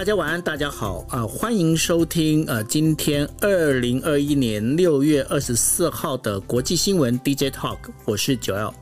大家晚安，大家好啊、呃！欢迎收听呃，今天二零二一年六月二十四号的国际新闻 DJ Talk，我是九 L。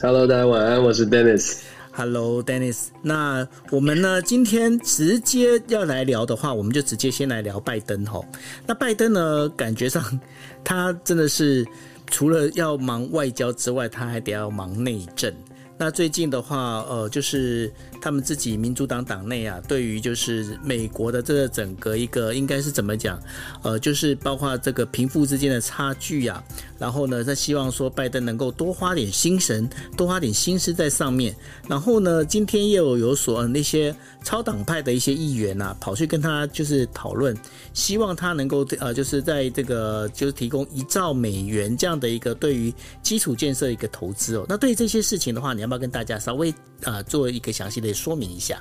Hello，大家晚安，我是 Dennis。Hello，Dennis。那我们呢，今天直接要来聊的话，我们就直接先来聊拜登哈。那拜登呢，感觉上他真的是除了要忙外交之外，他还得要忙内政。那最近的话，呃，就是他们自己民主党党内啊，对于就是美国的这个整个一个应该是怎么讲，呃，就是包括这个贫富之间的差距啊，然后呢，他希望说拜登能够多花点心神，多花点心思在上面。然后呢，今天又有所、呃、那些超党派的一些议员啊，跑去跟他就是讨论，希望他能够呃，就是在这个就是提供一兆美元这样的一个对于基础建设一个投资哦。那对于这些事情的话，你要不。要跟大家稍微啊做一个详细的说明一下。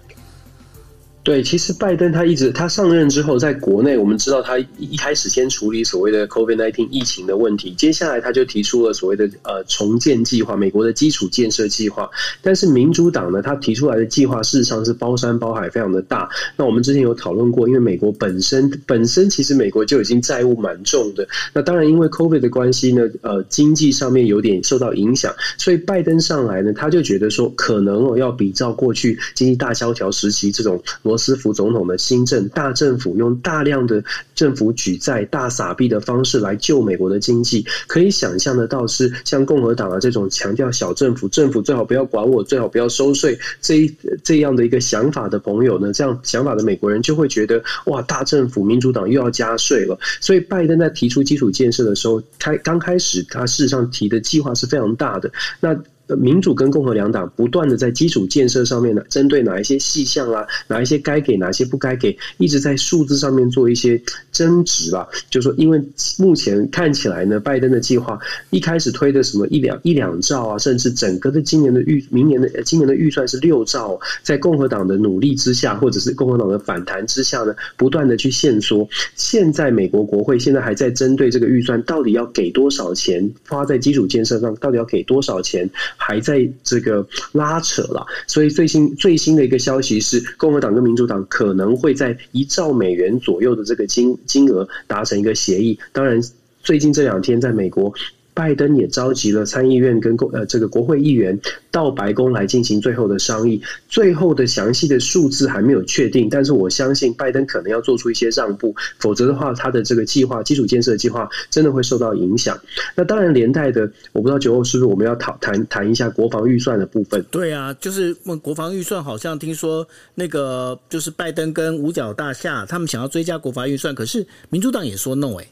对，其实拜登他一直他上任之后，在国内我们知道他一开始先处理所谓的 COVID-19 疫情的问题，接下来他就提出了所谓的呃重建计划，美国的基础建设计划。但是民主党呢，他提出来的计划事实上是包山包海，非常的大。那我们之前有讨论过，因为美国本身本身其实美国就已经债务蛮重的。那当然因为 COVID 的关系呢，呃，经济上面有点受到影响，所以拜登上来呢，他就觉得说可能哦要比照过去经济大萧条时期这种。罗斯福总统的新政，大政府用大量的政府举债、大撒币的方式来救美国的经济，可以想象得到是像共和党啊这种强调小政府，政府最好不要管我，最好不要收税这一这样的一个想法的朋友呢，这样想法的美国人就会觉得哇，大政府民主党又要加税了。所以拜登在提出基础建设的时候，开刚开始他事实上提的计划是非常大的。那民主跟共和两党不断的在基础建设上面呢，针对哪一些细项啊，哪一些该给，哪些不该给，一直在数字上面做一些争执吧。就说，因为目前看起来呢，拜登的计划一开始推的什么一两一两兆啊，甚至整个的今年的预明年的今年的预算是六兆，在共和党的努力之下，或者是共和党的反弹之下呢，不断的去限缩。现在美国国会现在还在针对这个预算到底要给多少钱，花在基础建设上到底要给多少钱。还在这个拉扯了，所以最新最新的一个消息是，共和党跟民主党可能会在一兆美元左右的这个金金额达成一个协议。当然，最近这两天在美国。拜登也召集了参议院跟国呃这个国会议员到白宫来进行最后的商议，最后的详细的数字还没有确定，但是我相信拜登可能要做出一些让步，否则的话他的这个计划基础建设计划真的会受到影响。那当然连带的，我不知道九后是不是我们要讨谈谈一下国防预算的部分？对啊，就是问国防预算，好像听说那个就是拜登跟五角大厦他们想要追加国防预算，可是民主党也说 no 哎、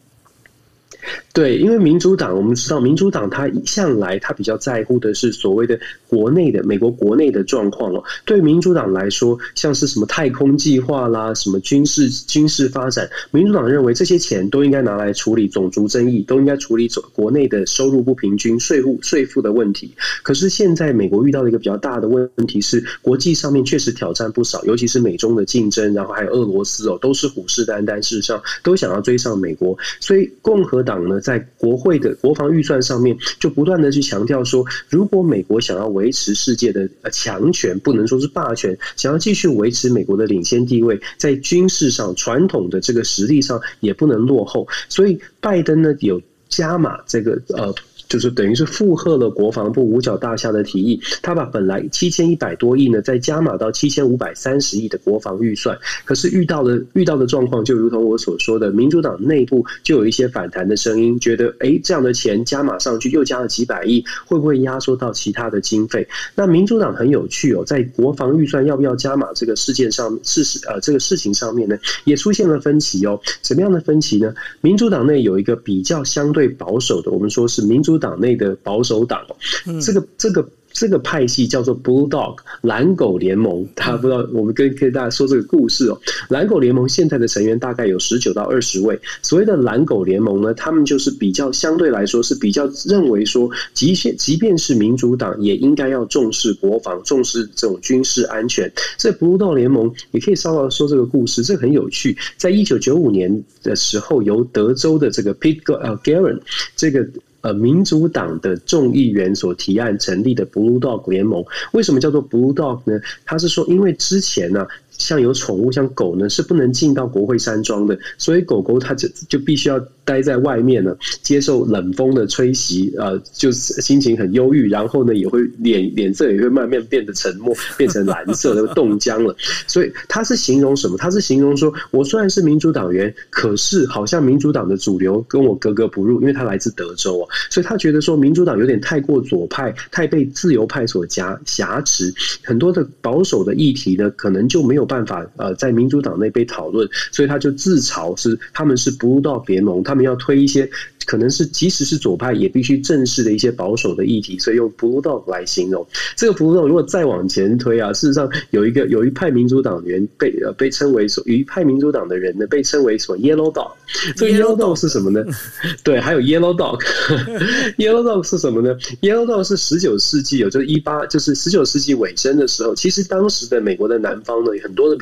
对，因为民主党，我们知道民主党他向来他比较在乎的是所谓的国内的美国国内的状况哦。对民主党来说，像是什么太空计划啦，什么军事军事发展，民主党认为这些钱都应该拿来处理种族争议，都应该处理国国内的收入不平均、税务税负的问题。可是现在美国遇到了一个比较大的问题是，国际上面确实挑战不少，尤其是美中的竞争，然后还有俄罗斯哦，都是虎视眈眈，事实上都想要追上美国，所以共和党呢，在国会的国防预算上面，就不断的去强调说，如果美国想要维持世界的强权，不能说是霸权，想要继续维持美国的领先地位，在军事上传统的这个实力上也不能落后。所以拜登呢有加码这个呃。就是等于是附和了国防部五角大厦的提议，他把本来七千一百多亿呢，再加码到七千五百三十亿的国防预算。可是遇到了遇到的状况，就如同我所说的，民主党内部就有一些反弹的声音，觉得哎，这样的钱加码上去，又加了几百亿，会不会压缩到其他的经费？那民主党很有趣哦，在国防预算要不要加码这个事件上，事实呃这个事情上面呢，也出现了分歧哦。什么样的分歧呢？民主党内有一个比较相对保守的，我们说是民主党内的保守党哦，这个这个。这个派系叫做 Blue Dog 蓝狗联盟，大家不知道，我们跟跟大家说这个故事哦。蓝狗联盟现在的成员大概有十九到二十位。所谓的蓝狗联盟呢，他们就是比较相对来说是比较认为说，即便即便是民主党也应该要重视国防，重视这种军事安全。这 Blue Dog 联盟也可以稍微说这个故事，这很有趣。在一九九五年的时候，由德州的这个 Pete 呃 Garen 这个。呃，民主党的众议员所提案成立的 Blue Dog 联盟，为什么叫做 Blue Dog 呢？他是说，因为之前呢、啊。像有宠物，像狗呢，是不能进到国会山庄的，所以狗狗它就就必须要待在外面呢，接受冷风的吹袭，呃，就是心情很忧郁，然后呢，也会脸脸色也会慢慢变得沉默，变成蓝色的冻僵了。所以他是形容什么？他是形容说，我虽然是民主党员，可是好像民主党的主流跟我格格不入，因为他来自德州啊，所以他觉得说民主党有点太过左派，太被自由派所夹挟持，很多的保守的议题呢，可能就没有。办法呃，在民主党内被讨论，所以他就自嘲是他们是不入到联盟，他们要推一些可能是即使是左派也必须正视的一些保守的议题，所以用 Blue Dog 来形容这个 Blue Dog。如果再往前推啊，事实上有一个有一派民主党员被呃被称为所有一派民主党的人呢被称为所 Yellow Dog。这个 Yellow Dog 是什么呢？对，还有 Yellow Dog，Yellow Dog 是什么呢？Yellow Dog 是十九世纪有就是一八就是十九世纪尾声的时候，其实当时的美国的南方呢很。多的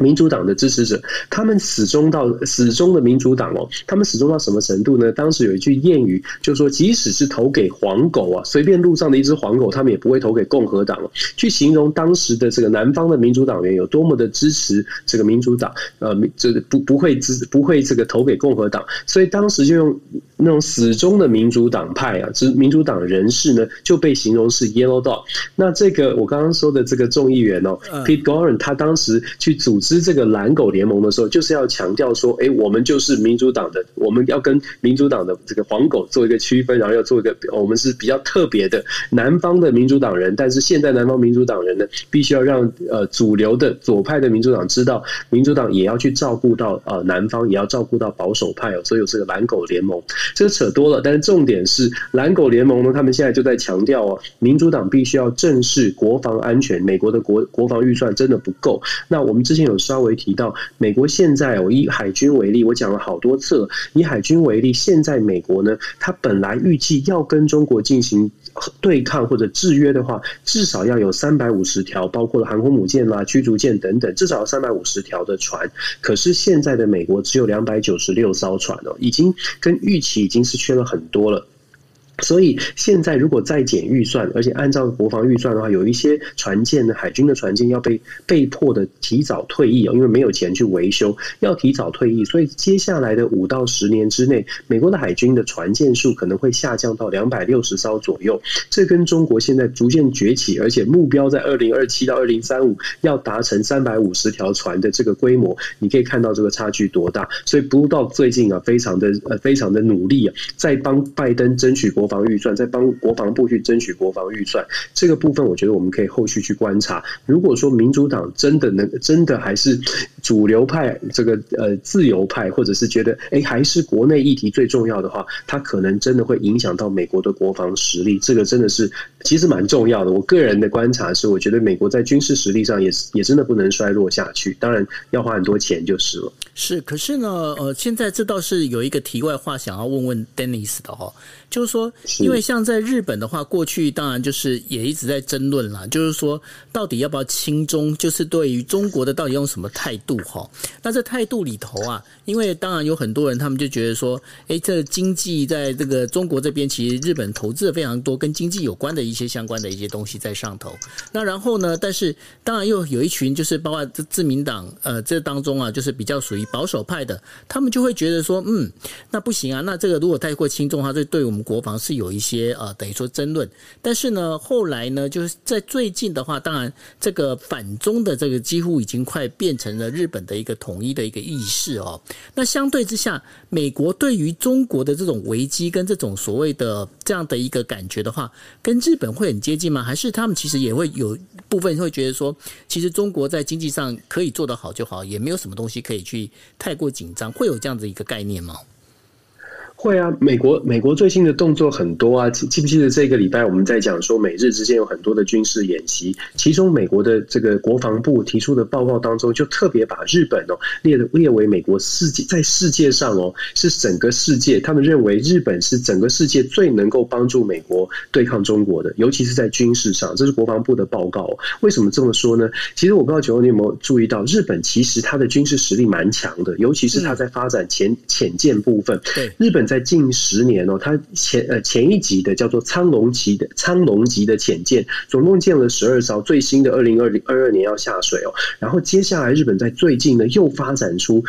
民主党的支持者，他们始终到始终的民主党哦，他们始终到什么程度呢？当时有一句谚语，就是说，即使是投给黄狗啊，随便路上的一只黄狗，他们也不会投给共和党哦，去形容当时的这个南方的民主党员有多么的支持这个民主党，呃，这不不会支不会这个投给共和党，所以当时就用那种始终的民主党派啊，就是民主党人士呢，就被形容是 Yellow Dog。那这个我刚刚说的这个众议员哦，Pete Gauran，他当时去组。组织这个蓝狗联盟的时候，就是要强调说，哎，我们就是民主党的，我们要跟民主党的这个黄狗做一个区分，然后要做一个，我们是比较特别的南方的民主党人。但是现在南方民主党人呢，必须要让呃主流的左派的民主党知道，民主党也要去照顾到呃南方，也要照顾到保守派哦。所以有这个蓝狗联盟，这个扯多了。但是重点是蓝狗联盟呢，他们现在就在强调哦，民主党必须要正视国防安全，美国的国国防预算真的不够。那我们之前有。有稍微提到，美国现在哦，以海军为例，我讲了好多次了。以海军为例，现在美国呢，它本来预计要跟中国进行对抗或者制约的话，至少要有三百五十条，包括了航空母舰啦、驱逐舰等等，至少要三百五十条的船。可是现在的美国只有两百九十六艘船哦，已经跟预期已经是缺了很多了。所以现在如果再减预算，而且按照国防预算的话，有一些船舰呢，海军的船舰要被被迫的提早退役哦，因为没有钱去维修，要提早退役。所以接下来的五到十年之内，美国的海军的船舰数可能会下降到两百六十艘左右。这跟中国现在逐渐崛起，而且目标在二零二七到二零三五要达成三百五十条船的这个规模，你可以看到这个差距多大。所以 Blue Dog 最近啊，非常的呃，非常的努力啊，在帮拜登争取国。国防预算在帮国防部去争取国防预算，这个部分我觉得我们可以后续去观察。如果说民主党真的能真的还是主流派，这个呃自由派，或者是觉得哎还是国内议题最重要的话，它可能真的会影响到美国的国防实力。这个真的是其实蛮重要的。我个人的观察是，我觉得美国在军事实力上也是也真的不能衰落下去。当然要花很多钱就是了。是，可是呢，呃，现在这倒是有一个题外话想要问问 Dennis 的哦，就是说。因为像在日本的话，过去当然就是也一直在争论啦，就是说到底要不要亲中，就是对于中国的到底用什么态度哈？那这态度里头啊，因为当然有很多人他们就觉得说，哎，这经济在这个中国这边，其实日本投资了非常多跟经济有关的一一些相关的一些东西在上头。那然后呢，但是当然又有一群就是包括这自民党呃这当中啊，就是比较属于保守派的，他们就会觉得说，嗯，那不行啊，那这个如果太过轻重的话，这对我们国防是有一些呃等于说争论。但是呢，后来呢，就是在最近的话，当然这个反中的这个几乎已经快变成了日本的一个统一的一个意识哦。那相对之下，美国对于中国的这种危机跟这种所谓的这样的一个感觉的话，跟日本会很接近吗？还是他们其实也会有部分会觉得说，其实中国在经济上可以做得好就好，也没有什么东西可以去太过紧张，会有这样子一个概念吗？会啊，美国美国最近的动作很多啊，记不记得这个礼拜我们在讲说美日之间有很多的军事演习，其中美国的这个国防部提出的报告当中，就特别把日本哦列列为美国世界在世界上哦是整个世界，他们认为日本是整个世界最能够帮助美国对抗中国的，尤其是在军事上，这是国防部的报告。为什么这么说呢？其实我不知道九欧你有没有注意到，日本其实它的军事实力蛮强的，尤其是它在发展潜潜舰部分，对日本。在近十年哦，它前呃前一级的叫做苍龙级的苍龙级的潜舰，总共建了十二艘，最新的二零二零二二年要下水哦。然后接下来日本在最近呢又发展出。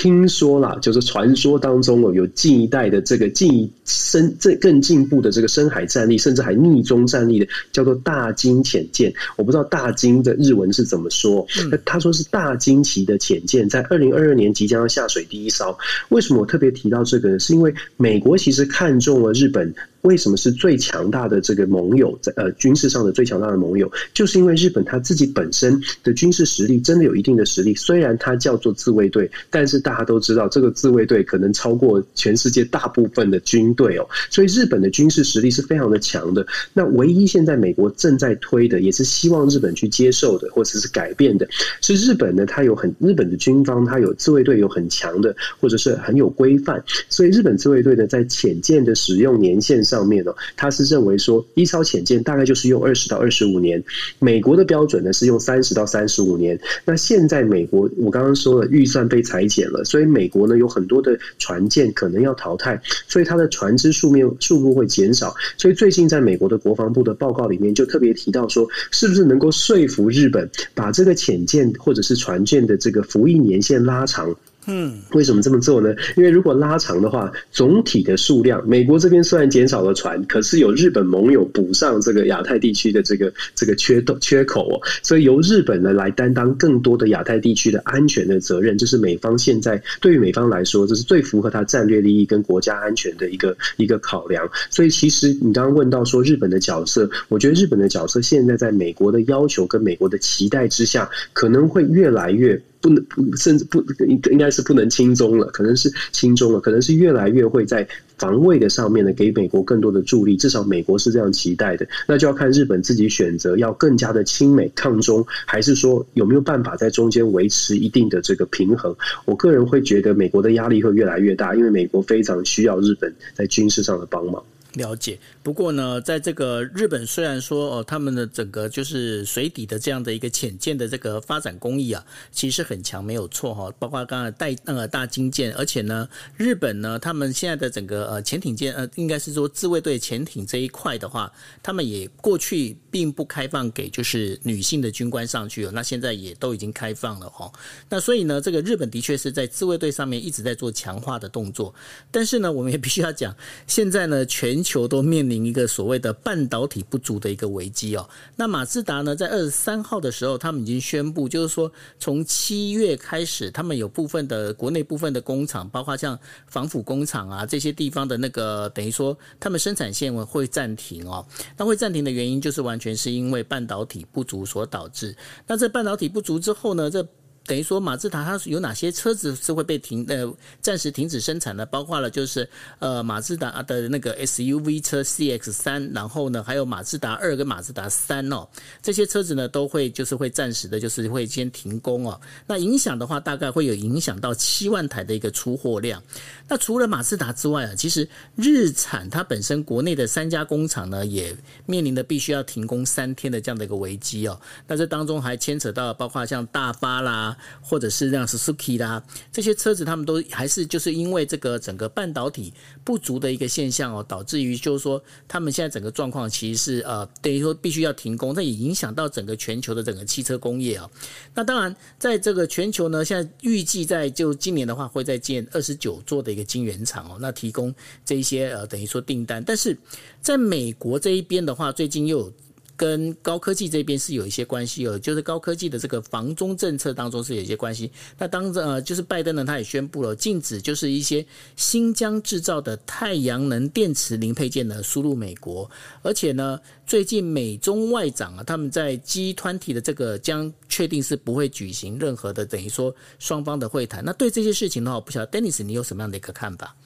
听说啦，就是传说当中哦，有近一代的这个近深这更进步的这个深海战力，甚至还逆中战力的，叫做大金潜舰。我不知道大金的日文是怎么说，那他说是大鲸旗的潜舰，在二零二二年即将要下水第一艘。为什么我特别提到这个呢？是因为美国其实看中了日本。为什么是最强大的这个盟友？在呃军事上的最强大的盟友，就是因为日本他自己本身的军事实力真的有一定的实力。虽然它叫做自卫队，但是大家都知道，这个自卫队可能超过全世界大部分的军队哦。所以日本的军事实力是非常的强的。那唯一现在美国正在推的，也是希望日本去接受的，或者是改变的，是日本呢，它有很日本的军方，它有自卫队有很强的，或者是很有规范。所以日本自卫队呢，在潜舰的使用年限上。上面呢，他是认为说，一艘潜舰大概就是用二十到二十五年，美国的标准呢是用三十到三十五年。那现在美国，我刚刚说了，预算被裁减了，所以美国呢有很多的船舰可能要淘汰，所以它的船只数面数目会减少。所以最近在美国的国防部的报告里面就特别提到说，是不是能够说服日本把这个潜舰或者是船舰的这个服役年限拉长？嗯，为什么这么做呢？因为如果拉长的话，总体的数量，美国这边虽然减少了船，可是有日本盟友补上这个亚太地区的这个这个缺洞缺口哦，所以由日本呢来担当更多的亚太地区的安全的责任，这是美方现在对于美方来说，这是最符合他战略利益跟国家安全的一个一个考量。所以其实你刚刚问到说日本的角色，我觉得日本的角色现在在美国的要求跟美国的期待之下，可能会越来越。不能，甚至不应应该是不能轻中了，可能是轻中了，可能是越来越会在防卫的上面呢，给美国更多的助力。至少美国是这样期待的，那就要看日本自己选择要更加的亲美抗中，还是说有没有办法在中间维持一定的这个平衡。我个人会觉得美国的压力会越来越大，因为美国非常需要日本在军事上的帮忙。了解，不过呢，在这个日本虽然说哦，他们的整个就是水底的这样的一个潜舰的这个发展工艺啊，其实很强，没有错哈。包括刚才带那个大金舰，而且呢，日本呢，他们现在的整个呃潜艇舰呃，应该是说自卫队潜艇这一块的话，他们也过去并不开放给就是女性的军官上去了，那现在也都已经开放了哈。那所以呢，这个日本的确是在自卫队上面一直在做强化的动作，但是呢，我们也必须要讲，现在呢。全球都面临一个所谓的半导体不足的一个危机哦。那马自达呢，在二十三号的时候，他们已经宣布，就是说从七月开始，他们有部分的国内部分的工厂，包括像防腐工厂啊这些地方的那个，等于说他们生产线会暂停哦。那会暂停的原因，就是完全是因为半导体不足所导致。那这半导体不足之后呢，这等于说，马自达它有哪些车子是会被停呃暂时停止生产的？包括了就是呃马自达的那个 SUV 车 CX 三，然后呢还有马自达二跟马自达三哦，这些车子呢都会就是会暂时的，就是会先停工哦。那影响的话，大概会有影响到七万台的一个出货量。那除了马自达之外啊，其实日产它本身国内的三家工厂呢也面临的必须要停工三天的这样的一个危机哦。那这当中还牵扯到包括像大巴啦。或者是像 Suzuki 啦这些车子，他们都还是就是因为这个整个半导体不足的一个现象哦，导致于就是说他们现在整个状况其实是呃等于说必须要停工，这也影响到整个全球的整个汽车工业啊。那当然，在这个全球呢，现在预计在就今年的话，会再建二十九座的一个晶圆厂哦，那提供这一些呃等于说订单，但是在美国这一边的话，最近又有。跟高科技这边是有一些关系哦，就是高科技的这个防中政策当中是有一些关系。那当着呃，就是拜登呢，他也宣布了禁止，就是一些新疆制造的太阳能电池零配件呢输入美国。而且呢，最近美中外长啊，他们在 G20 的这个将确定是不会举行任何的等于说双方的会谈。那对这些事情的话，我不晓得 Dennis 你有什么样的一个看法？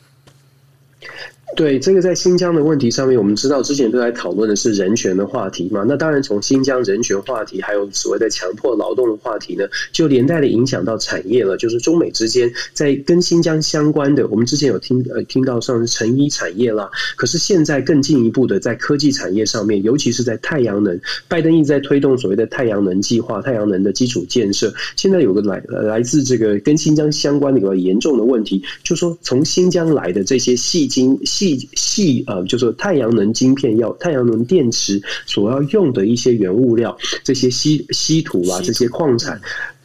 对这个在新疆的问题上面，我们知道之前都在讨论的是人权的话题嘛。那当然，从新疆人权话题，还有所谓的强迫劳动的话题呢，就连带的影响到产业了。就是中美之间在跟新疆相关的，我们之前有听呃听到像是成衣产业啦，可是现在更进一步的在科技产业上面，尤其是在太阳能，拜登一直在推动所谓的太阳能计划、太阳能的基础建设。现在有个来来自这个跟新疆相关的一个严重的问题，就说从新疆来的这些矽晶。细细细呃，就是太阳能晶片要太阳能电池所要用的一些原物料，这些稀稀土啊，这些矿产。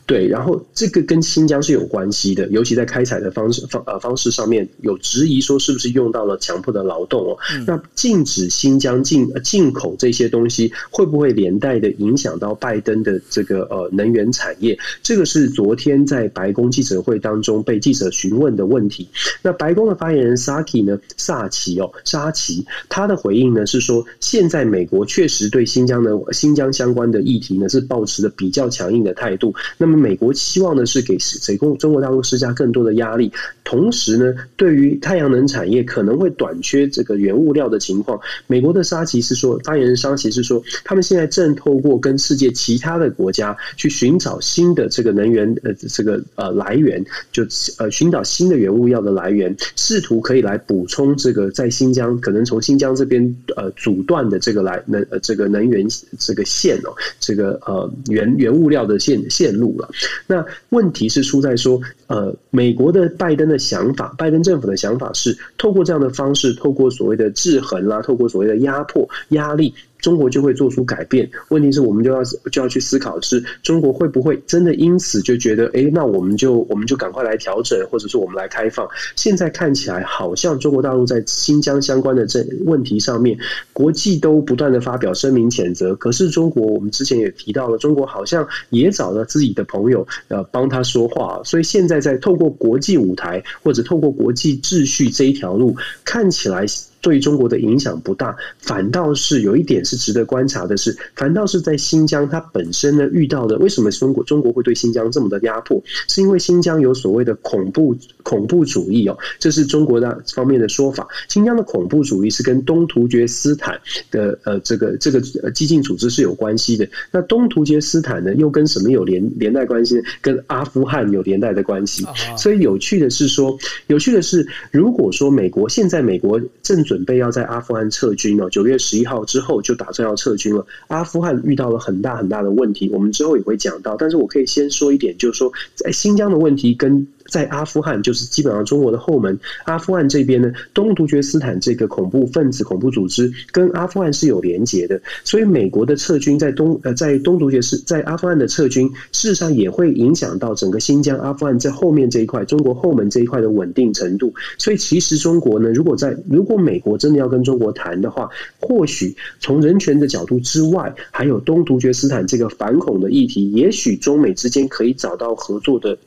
对，然后这个跟新疆是有关系的，尤其在开采的方式方呃方式上面有质疑，说是不是用到了强迫的劳动哦？嗯、那禁止新疆进进口这些东西，会不会连带的影响到拜登的这个呃能源产业？这个是昨天在白宫记者会当中被记者询问的问题。那白宫的发言人萨奇呢，萨奇哦，沙奇，他的回应呢是说，现在美国确实对新疆的新疆相关的议题呢是抱持的比较强硬的态度。那么美国期望的是给谁中中国大陆施加更多的压力，同时呢，对于太阳能产业可能会短缺这个原物料的情况，美国的沙奇是说，发言人沙奇是说，他们现在正透过跟世界其他的国家去寻找新的这个能源呃这个呃来源，就呃寻找新的原物料的来源，试图可以来补充这个在新疆可能从新疆这边呃阻断的这个来能呃这个能源这个线哦，这个呃原原物料的线线路了。那问题是出在说，呃，美国的拜登的想法，拜登政府的想法是透过这样的方式，透过所谓的制衡啦，透过所谓的压迫压力。中国就会做出改变。问题是我们就要就要去思考，是中国会不会真的因此就觉得，哎，那我们就我们就赶快来调整，或者是我们来开放。现在看起来好像中国大陆在新疆相关的这问题上面，国际都不断的发表声明谴责。可是中国，我们之前也提到了，中国好像也找了自己的朋友呃帮他说话。所以现在在透过国际舞台或者透过国际秩序这一条路，看起来。对中国的影响不大，反倒是有一点是值得观察的是，反倒是在新疆，它本身呢遇到的，为什么中国中国会对新疆这么的压迫？是因为新疆有所谓的恐怖恐怖主义哦，这是中国的方面的说法。新疆的恐怖主义是跟东突厥斯坦的呃这个这个激进组织是有关系的。那东突厥斯坦呢，又跟什么有连连带关系呢？跟阿富汗有连带的关系。所以有趣的是说，有趣的是，如果说美国现在美国正准准备要在阿富汗撤军了，九月十一号之后就打算要撤军了。阿富汗遇到了很大很大的问题，我们之后也会讲到。但是我可以先说一点，就是说在新疆的问题跟。在阿富汗，就是基本上中国的后门。阿富汗这边呢，东突厥斯坦这个恐怖分子、恐怖组织跟阿富汗是有连结的，所以美国的撤军在东呃在东突厥是在阿富汗的撤军，事实上也会影响到整个新疆、阿富汗在后面这一块，中国后门这一块的稳定程度。所以其实中国呢，如果在如果美国真的要跟中国谈的话，或许从人权的角度之外，还有东突厥斯坦这个反恐的议题，也许中美之间可以找到合作的。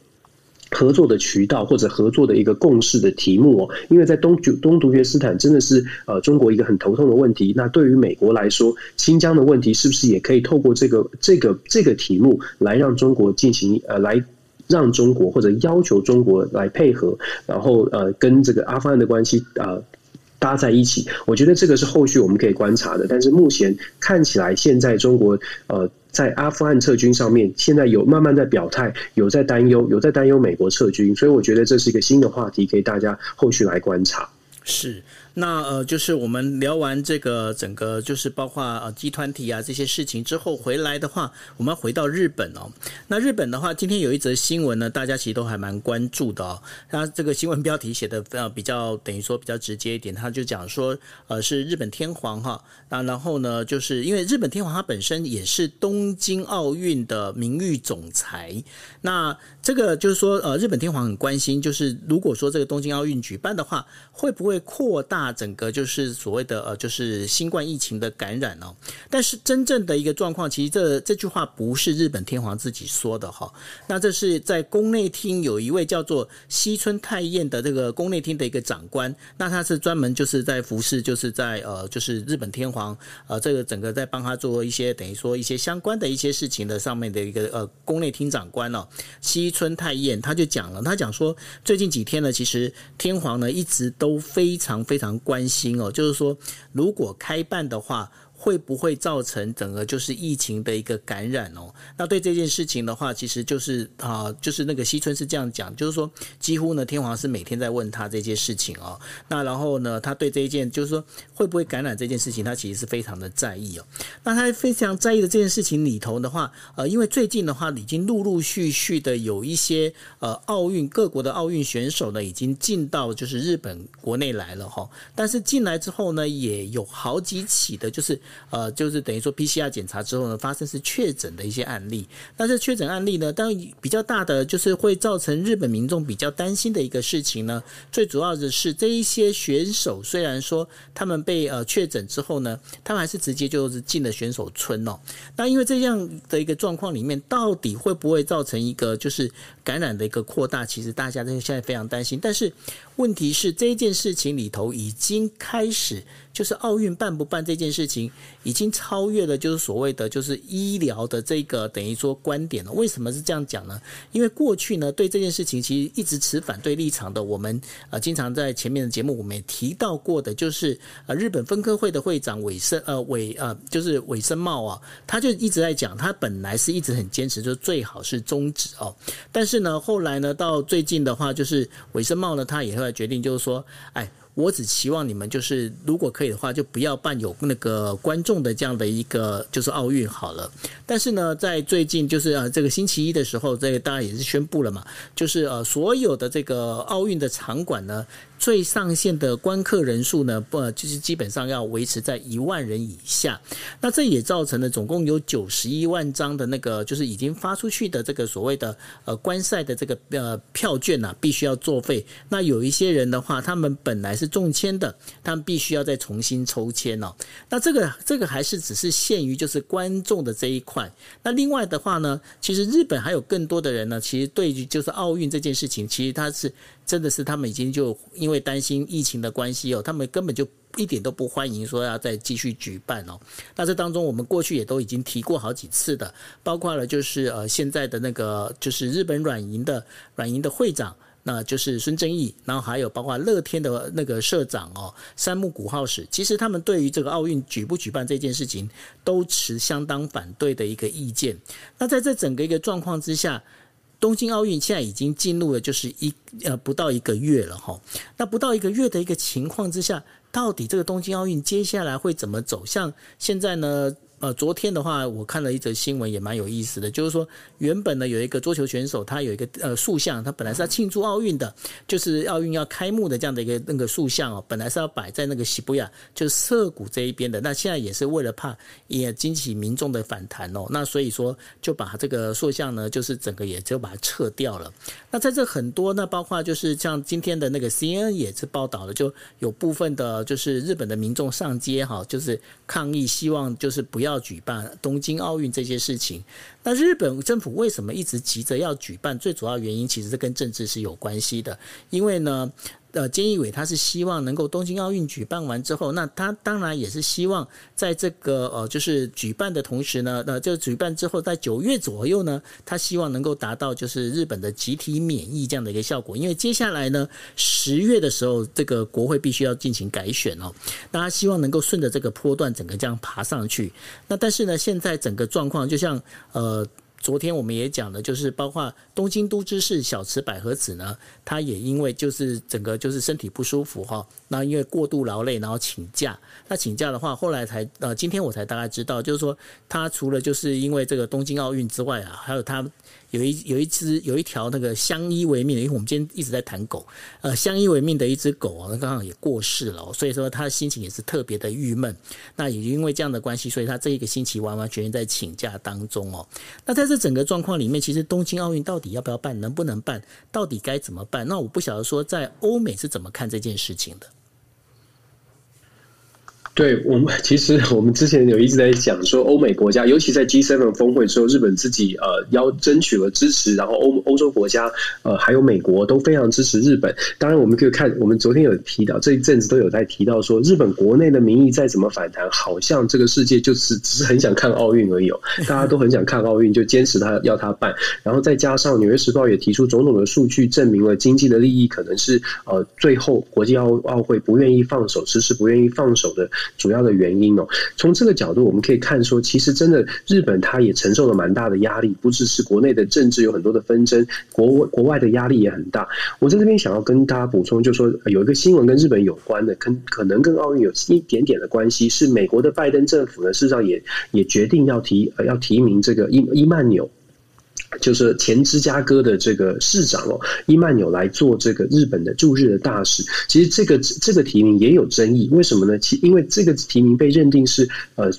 合作的渠道或者合作的一个共识的题目哦，因为在东东突厥斯坦真的是呃中国一个很头痛的问题。那对于美国来说，新疆的问题是不是也可以透过这个这个这个题目来让中国进行呃来让中国或者要求中国来配合，然后呃跟这个阿富汗的关系啊。搭在一起，我觉得这个是后续我们可以观察的。但是目前看起来，现在中国呃在阿富汗撤军上面，现在有慢慢在表态，有在担忧，有在担忧美国撤军，所以我觉得这是一个新的话题，给大家后续来观察。是。那呃，就是我们聊完这个整个，就是包括呃集团体啊这些事情之后回来的话，我们回到日本哦。那日本的话，今天有一则新闻呢，大家其实都还蛮关注的哦。那这个新闻标题写的呃比较等于说比较直接一点，他就讲说呃是日本天皇哈。那然后呢，就是因为日本天皇他本身也是东京奥运的名誉总裁。那这个就是说呃日本天皇很关心，就是如果说这个东京奥运举办的话，会不会扩大？整个就是所谓的呃，就是新冠疫情的感染哦。但是真正的一个状况，其实这这句话不是日本天皇自己说的哈。那这是在宫内厅有一位叫做西村泰彦的这个宫内厅的一个长官，那他是专门就是在服侍，就是在呃，就是日本天皇呃，这个整个在帮他做一些等于说一些相关的一些事情的上面的一个呃宫内厅长官哦，西村太彦他就讲了，他讲说最近几天呢，其实天皇呢一直都非常非常。关心哦，就是说，如果开办的话。会不会造成整个就是疫情的一个感染哦？那对这件事情的话，其实就是啊，就是那个西村是这样讲，就是说几乎呢，天皇是每天在问他这件事情哦。那然后呢，他对这一件就是说会不会感染这件事情，他其实是非常的在意哦。那他非常在意的这件事情里头的话，呃，因为最近的话已经陆陆续续的有一些呃奥运各国的奥运选手呢，已经进到就是日本国内来了哈。但是进来之后呢，也有好几起的，就是。呃，就是等于说 PCR 检查之后呢，发生是确诊的一些案例。那这确诊案例呢，当比较大的就是会造成日本民众比较担心的一个事情呢。最主要的是这一些选手，虽然说他们被呃确诊之后呢，他们还是直接就是进了选手村哦。那因为这样的一个状况里面，到底会不会造成一个就是感染的一个扩大？其实大家都现在非常担心。但是问题是这件事情里头已经开始。就是奥运办不办这件事情，已经超越了就是所谓的就是医疗的这个等于说观点了。为什么是这样讲呢？因为过去呢对这件事情其实一直持反对立场的，我们呃经常在前面的节目我们也提到过的，就是呃日本分科会的会长尾生呃尾呃就是尾生茂啊，他就一直在讲，他本来是一直很坚持，就最好是终止哦。但是呢后来呢到最近的话，就是尾生茂呢他也会决定就是说，哎。我只期望你们就是，如果可以的话，就不要办有那个观众的这样的一个就是奥运好了。但是呢，在最近就是啊，这个星期一的时候，这个大家也是宣布了嘛，就是呃，所有的这个奥运的场馆呢。最上限的观客人数呢，不就是基本上要维持在一万人以下。那这也造成了总共有九十一万张的那个，就是已经发出去的这个所谓的呃观赛的这个呃票券呐、啊，必须要作废。那有一些人的话，他们本来是中签的，他们必须要再重新抽签哦。那这个这个还是只是限于就是观众的这一块。那另外的话呢，其实日本还有更多的人呢，其实对于就是奥运这件事情，其实他是。真的是他们已经就因为担心疫情的关系哦，他们根本就一点都不欢迎说要再继续举办哦。那这当中我们过去也都已经提过好几次的，包括了就是呃现在的那个就是日本软银的软银的会长，那就是孙正义，然后还有包括乐天的那个社长哦山木古浩史，其实他们对于这个奥运举不举办这件事情都持相当反对的一个意见。那在这整个一个状况之下。东京奥运现在已经进入了就是一呃不到一个月了哈，那不到一个月的一个情况之下，到底这个东京奥运接下来会怎么走向？现在呢？呃，昨天的话，我看了一则新闻，也蛮有意思的。就是说，原本呢有一个桌球选手，他有一个呃塑像，他本来是要庆祝奥运的，就是奥运要开幕的这样的一个那个塑像哦，本来是要摆在那个涩谷，就是涩谷这一边的。那现在也是为了怕也激起民众的反弹哦，那所以说就把这个塑像呢，就是整个也就把它撤掉了。那在这很多呢，包括就是像今天的那个 CNN 也是报道了，就有部分的就是日本的民众上街哈，就是抗议，希望就是不要。要举办东京奥运这些事情，那日本政府为什么一直急着要举办？最主要原因其实是跟政治是有关系的，因为呢。呃，菅义伟他是希望能够东京奥运举办完之后，那他当然也是希望在这个呃，就是举办的同时呢，呃，就举办之后在九月左右呢，他希望能够达到就是日本的集体免疫这样的一个效果。因为接下来呢，十月的时候，这个国会必须要进行改选哦，大家希望能够顺着这个坡段整个这样爬上去。那但是呢，现在整个状况就像呃。昨天我们也讲了，就是包括东京都知事小池百合子呢，她也因为就是整个就是身体不舒服哈，那因为过度劳累，然后请假。那请假的话，后来才呃，今天我才大概知道，就是说他除了就是因为这个东京奥运之外啊，还有他。有一有一只有一条那个相依为命的，因为我们今天一直在谈狗，呃，相依为命的一只狗啊，那刚好也过世了，所以说他的心情也是特别的郁闷。那也因为这样的关系，所以他这一个星期完完全全在请假当中哦。那在这整个状况里面，其实东京奥运到底要不要办，能不能办，到底该怎么办？那我不晓得说在欧美是怎么看这件事情的。对我们，其实我们之前有一直在讲说，欧美国家，尤其在 G7 峰会之后，日本自己呃要争取了支持，然后欧欧洲国家呃还有美国都非常支持日本。当然，我们可以看，我们昨天有提到这一阵子都有在提到说，日本国内的民意再怎么反弹，好像这个世界就是只是很想看奥运而已哦，大家都很想看奥运，就坚持他要他办。然后再加上《纽约时报》也提出种种的数据，证明了经济的利益可能是呃最后国际奥奥会不愿意放手，迟迟不愿意放手的。主要的原因哦，从这个角度我们可以看说，其实真的日本它也承受了蛮大的压力，不只是国内的政治有很多的纷争，国国外的压力也很大。我在这边想要跟大家补充，就是说有一个新闻跟日本有关的，可可能跟奥运有一点点的关系，是美国的拜登政府呢，事实上也也决定要提要提名这个伊伊曼纽。就是前芝加哥的这个市长哦，伊曼纽来做这个日本的驻日的大使。其实这个这个提名也有争议，为什么呢？其因为这个提名被认定是呃。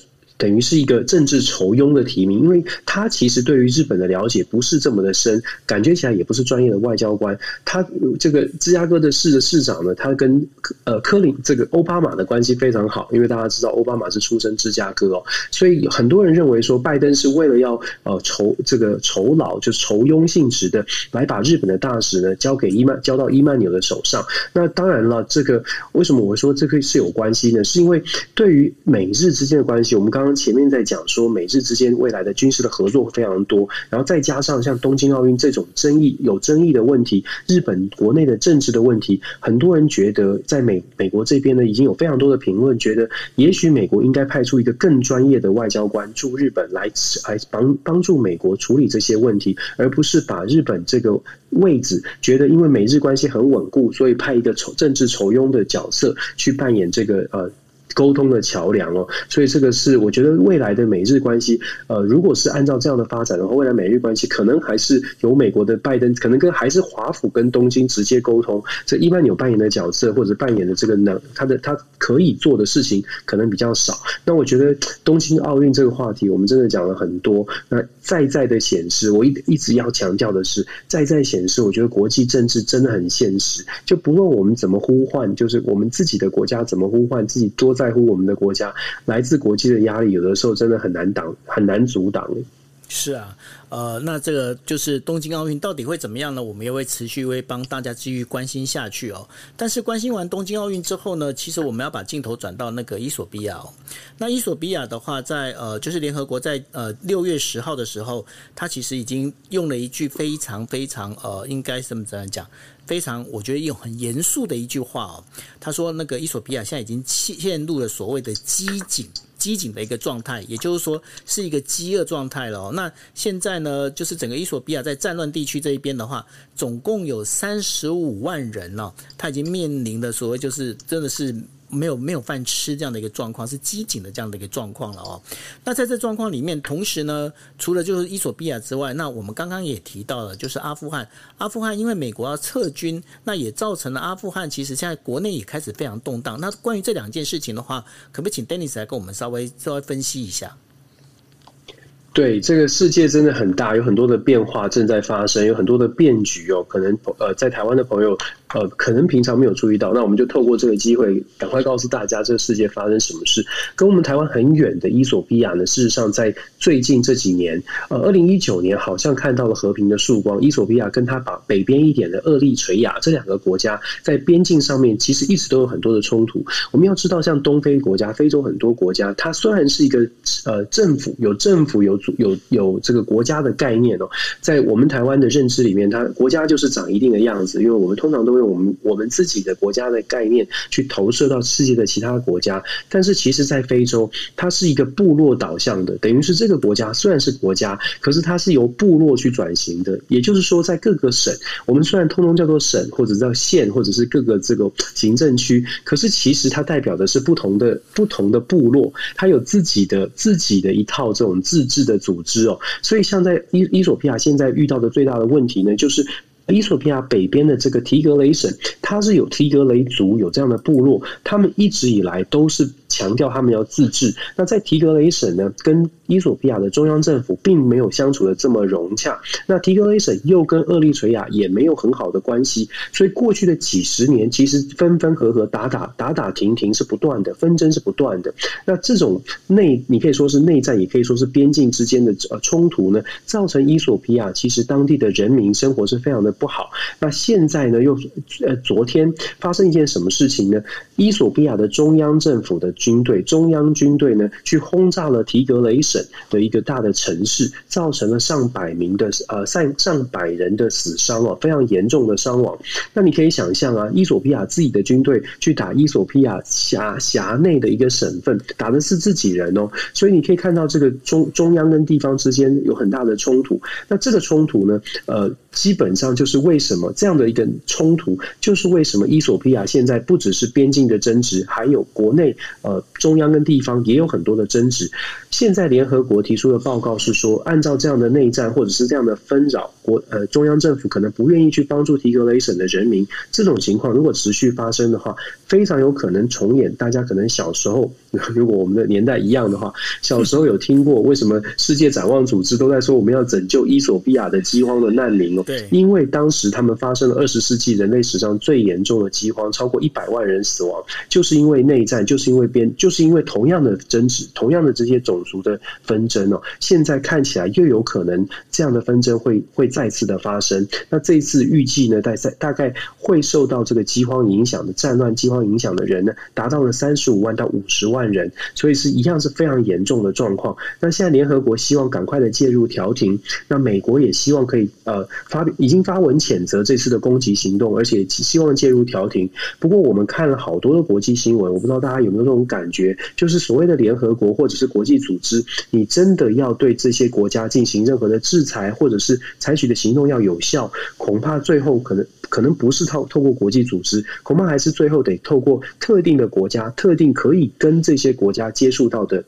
等于是一个政治酬庸的提名，因为他其实对于日本的了解不是这么的深，感觉起来也不是专业的外交官。他这个芝加哥的市的市长呢，他跟呃科林这个奥巴马的关系非常好，因为大家知道奥巴马是出身芝加哥哦，所以很多人认为说拜登是为了要呃酬这个酬劳，就是酬庸性质的来把日本的大使呢交给伊曼交到伊曼纽的手上。那当然了，这个为什么我说这个是有关系呢？是因为对于美日之间的关系，我们刚刚。前面在讲说美日之间未来的军事的合作非常多，然后再加上像东京奥运这种争议有争议的问题，日本国内的政治的问题，很多人觉得在美美国这边呢，已经有非常多的评论，觉得也许美国应该派出一个更专业的外交官驻日本来来帮帮助美国处理这些问题，而不是把日本这个位置觉得因为美日关系很稳固，所以派一个酬政治酬庸的角色去扮演这个呃。沟通的桥梁哦，所以这个是我觉得未来的美日关系，呃，如果是按照这样的发展的话，未来美日关系可能还是由美国的拜登，可能跟还是华府跟东京直接沟通。这伊曼纽扮演的角色或者扮演的这个能，他的他可以做的事情可能比较少。那我觉得东京奥运这个话题，我们真的讲了很多。那再再的显示，我一一直要强调的是，再再显示，我觉得国际政治真的很现实。就不论我们怎么呼唤，就是我们自己的国家怎么呼唤，自己多。在乎我们的国家，来自国际的压力，有的时候真的很难挡，很难阻挡。是啊，呃，那这个就是东京奥运到底会怎么样呢？我们也会持续会帮大家继续关心下去哦。但是关心完东京奥运之后呢，其实我们要把镜头转到那个伊索比亚哦。那伊索比亚的话在，呃，就是联合国在呃六月十号的时候，他其实已经用了一句非常非常呃，应该怎么这样讲？非常，我觉得用很严肃的一句话哦。他说，那个伊索比亚现在已经陷入了所谓的机警。饥馑的一个状态，也就是说是一个饥饿状态了。那现在呢，就是整个伊索比亚在战乱地区这一边的话，总共有三十五万人了，他已经面临的所谓就是真的是。没有没有饭吃这样的一个状况，是饥馑的这样的一个状况了哦。那在这状况里面，同时呢，除了就是伊索比亚之外，那我们刚刚也提到了，就是阿富汗。阿富汗因为美国要撤军，那也造成了阿富汗其实现在国内也开始非常动荡。那关于这两件事情的话，可不可以请 Dennis 来跟我们稍微稍微分析一下？对，这个世界真的很大，有很多的变化正在发生，有很多的变局哦。可能呃，在台湾的朋友。呃，可能平常没有注意到，那我们就透过这个机会，赶快告诉大家这个世界发生什么事。跟我们台湾很远的伊索比亚呢，事实上在最近这几年，呃，二零一九年好像看到了和平的曙光。伊索比亚跟它把北边一点的厄立垂亚这两个国家，在边境上面其实一直都有很多的冲突。我们要知道，像东非国家、非洲很多国家，它虽然是一个呃政府有政府有有有这个国家的概念哦，在我们台湾的认知里面，它国家就是长一定的样子，因为我们通常都会我们我们自己的国家的概念去投射到世界的其他国家。但是其实，在非洲，它是一个部落导向的，等于是这个国家虽然是国家，可是它是由部落去转型的。也就是说，在各个省，我们虽然通通叫做省，或者叫县，或者是各个这个行政区，可是其实它代表的是不同的不同的部落，它有自己的自己的一套这种自治的组织哦。所以，像在伊伊索比亚现在遇到的最大的问题呢，就是。伊索比亚北边的这个提格雷省，它是有提格雷族，有这样的部落，他们一直以来都是强调他们要自治。那在提格雷省呢，跟伊索比亚的中央政府并没有相处的这么融洽。那提格雷省又跟厄立垂亚也没有很好的关系，所以过去的几十年，其实分分合合、打打打打停停是不断的，纷争是不断的。那这种内，你可以说是内战，也可以说是边境之间的呃冲突呢，造成伊索比亚其实当地的人民生活是非常的。不好，那现在呢？又呃，昨天发生一件什么事情呢？伊索比亚的中央政府的军队，中央军队呢，去轰炸了提格雷省的一个大的城市，造成了上百名的呃上上百人的死伤哦，非常严重的伤亡。那你可以想象啊，伊索比亚自己的军队去打伊索比亚辖辖内的一个省份，打的是自己人哦，所以你可以看到这个中中央跟地方之间有很大的冲突。那这个冲突呢，呃，基本上就是为什么这样的一个冲突，就是为什么伊索比亚现在不只是边境的争执，还有国内呃中央跟地方也有很多的争执。现在联合国提出的报告是说，按照这样的内战或者是这样的纷扰，国呃中央政府可能不愿意去帮助提格雷省的人民。这种情况如果持续发生的话，非常有可能重演大家可能小时候，如果我们的年代一样的话，小时候有听过为什么世界展望组织都在说我们要拯救伊索比亚的饥荒的难民？对，因为当时他们发生了二十世纪人类史上最严重的饥荒，超过一百万人死亡，就是因为内战，就是因为边，就是因为同样的争执，同样的这些种族的纷争哦。现在看起来又有可能这样的纷争会会再次的发生。那这一次预计呢，在在大概会受到这个饥荒影响的战乱饥荒影响的人呢，达到了三十五万到五十万人，所以是一样是非常严重的状况。那现在联合国希望赶快的介入调停，那美国也希望可以呃发已经发文谴责这次的攻击行动，而且希望介入调停。不过我们看了好多的国际新闻，我不知道大家有没有这种感觉，就是所谓的联合国或者是国际组织，你真的要对这些国家进行任何的制裁，或者是采取的行动要有效，恐怕最后可能可能不是透透过国际组织，恐怕还是最后得透过特定的国家，特定可以跟这些国家接触到的。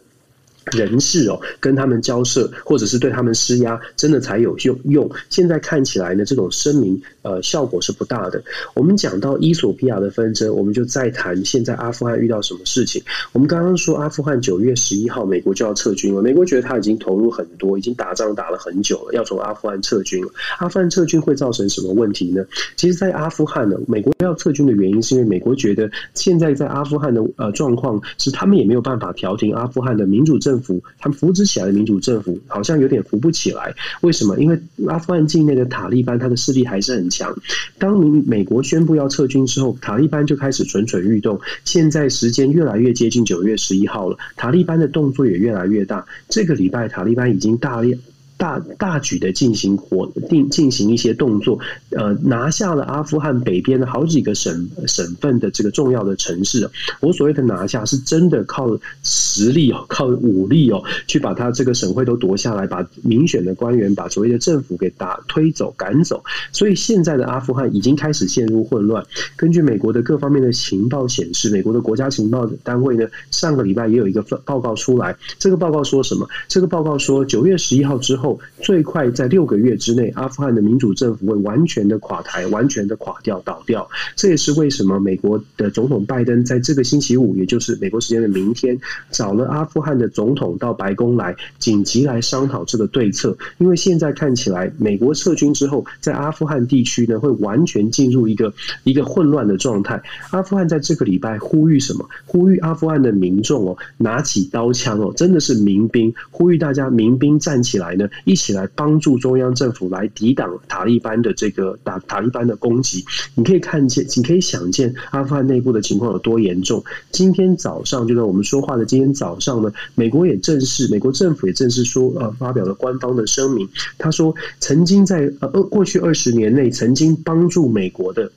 人事哦，跟他们交涉，或者是对他们施压，真的才有用用。现在看起来呢，这种声明呃效果是不大的。我们讲到伊索比亚的纷争，我们就再谈现在阿富汗遇到什么事情。我们刚刚说阿富汗九月十一号美国就要撤军了，美国觉得他已经投入很多，已经打仗打了很久了，要从阿富汗撤军了。阿富汗撤军会造成什么问题呢？其实，在阿富汗呢，美国要撤军的原因是因为美国觉得现在在阿富汗的呃状况是他们也没有办法调停阿富汗的民主政。政府他们扶植起来的民主政府好像有点扶不起来，为什么？因为阿富汗境内的塔利班，他的势力还是很强。当美国宣布要撤军之后，塔利班就开始蠢蠢欲动。现在时间越来越接近九月十一号了，塔利班的动作也越来越大。这个礼拜，塔利班已经大量。大大举的进行活定进行一些动作，呃，拿下了阿富汗北边的好几个省省份的这个重要的城市。我所谓的拿下，是真的靠实力哦，靠武力哦，去把他这个省会都夺下来，把民选的官员，把所谓的政府给打推走赶走。所以现在的阿富汗已经开始陷入混乱。根据美国的各方面的情报显示，美国的国家情报单位呢，上个礼拜也有一个报告出来。这个报告说什么？这个报告说，九月十一号之后。最快在六个月之内，阿富汗的民主政府会完全的垮台，完全的垮掉、倒掉。这也是为什么美国的总统拜登在这个星期五，也就是美国时间的明天，找了阿富汗的总统到白宫来，紧急来商讨这个对策。因为现在看起来，美国撤军之后，在阿富汗地区呢，会完全进入一个一个混乱的状态。阿富汗在这个礼拜呼吁什么？呼吁阿富汗的民众哦，拿起刀枪哦，真的是民兵，呼吁大家民兵站起来呢。一起来帮助中央政府来抵挡塔利班的这个打塔利班的攻击。你可以看见，你可以想见阿富汗内部的情况有多严重。今天早上就在我们说话的今天早上呢，美国也正式，美国政府也正式说，呃，发表了官方的声明。他说，曾经在呃过去二十年内曾经帮助美国的。